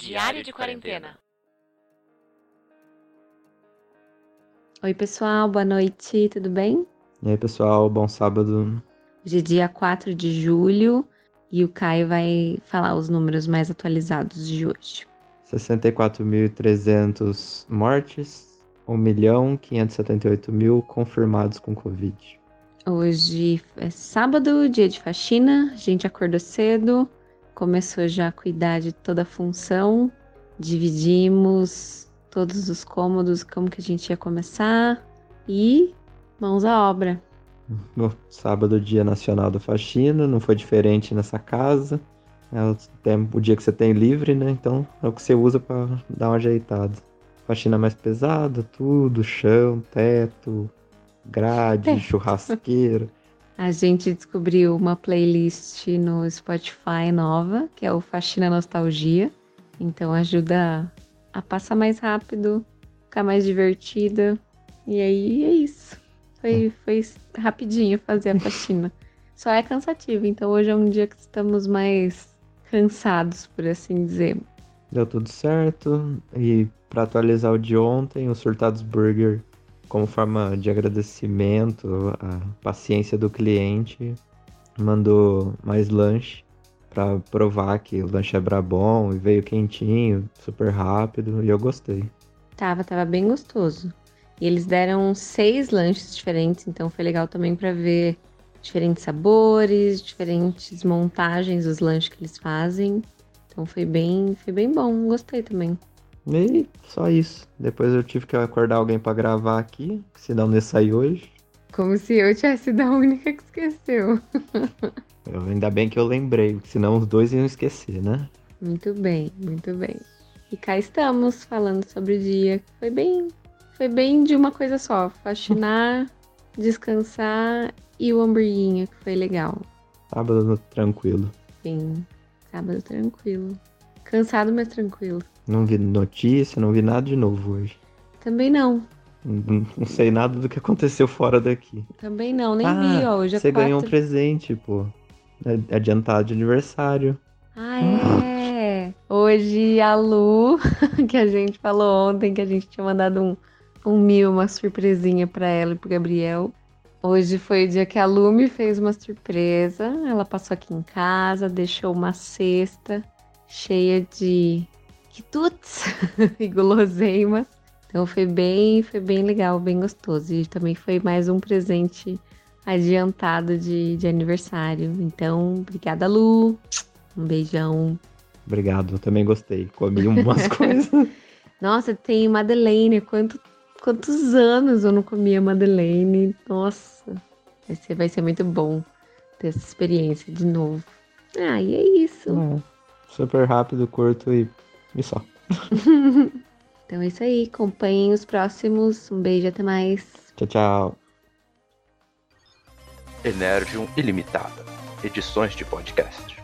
Diário de quarentena. Oi, pessoal, boa noite, tudo bem? E aí, pessoal, bom sábado. Hoje é dia 4 de julho e o Caio vai falar os números mais atualizados de hoje. 64.300 mortes, 1.578.000 mil confirmados com Covid. Hoje é sábado, dia de faxina, a gente acordou cedo, começou já a cuidar de toda a função, dividimos todos os cômodos, como que a gente ia começar e mãos à obra. No sábado, dia nacional da faxina, não foi diferente nessa casa. É o, tempo, o dia que você tem livre, né? Então é o que você usa para dar uma ajeitada. Faxina mais pesada, tudo, chão, teto, grade, é. churrasqueira. A gente descobriu uma playlist no Spotify nova, que é o Faxina Nostalgia. Então ajuda a passar mais rápido, ficar mais divertida. E aí é isso. Foi, foi rapidinho fazer a faxina. Só é cansativo, então hoje é um dia que estamos mais cansados, por assim dizer. Deu tudo certo. E para atualizar o de ontem, o Surtados Burger, como forma de agradecimento à paciência do cliente, mandou mais lanche para provar que o lanche era bom e veio quentinho, super rápido e eu gostei. Tava, tava bem gostoso. E eles deram seis lanches diferentes, então foi legal também para ver diferentes sabores, diferentes montagens dos lanches que eles fazem. Então foi bem, foi bem bom, gostei também. E só isso. Depois eu tive que acordar alguém para gravar aqui, senão não ia sair hoje. Como se eu tivesse sido a única que esqueceu. Eu, ainda bem que eu lembrei, senão os dois iam esquecer, né? Muito bem, muito bem. E cá estamos falando sobre o dia. Foi bem, foi bem de uma coisa só, faxinar, descansar e o hamburguinho, que foi legal. Sábado tranquilo. Sim, sábado tranquilo. Cansado, mas tranquilo. Não vi notícia, não vi nada de novo hoje. Também não. Não, sei nada do que aconteceu fora daqui. Também não, nem ah, vi, ó. Hoje é Você quatro... ganhou um presente, pô. É adiantado de aniversário. Ah, é. Hoje a Lu, que a gente falou ontem, que a gente tinha mandado um, um mil, uma surpresinha para ela e pro Gabriel. Hoje foi o dia que a Lu me fez uma surpresa. Ela passou aqui em casa, deixou uma cesta cheia de quitutes e guloseimas. Então foi bem, foi bem legal, bem gostoso. E também foi mais um presente adiantado de, de aniversário. Então, obrigada, Lu. Um beijão. Obrigado, eu também gostei. Comi umas coisas. Nossa, tem Madeleine. Quanto, quantos anos eu não comia Madeleine? Nossa, vai ser, vai ser muito bom ter essa experiência de novo. Ah, e é isso. É, super rápido, curto e, e só. então é isso aí. Acompanhem os próximos. Um beijo, até mais. Tchau, tchau. Energium Ilimitada. Edições de podcast.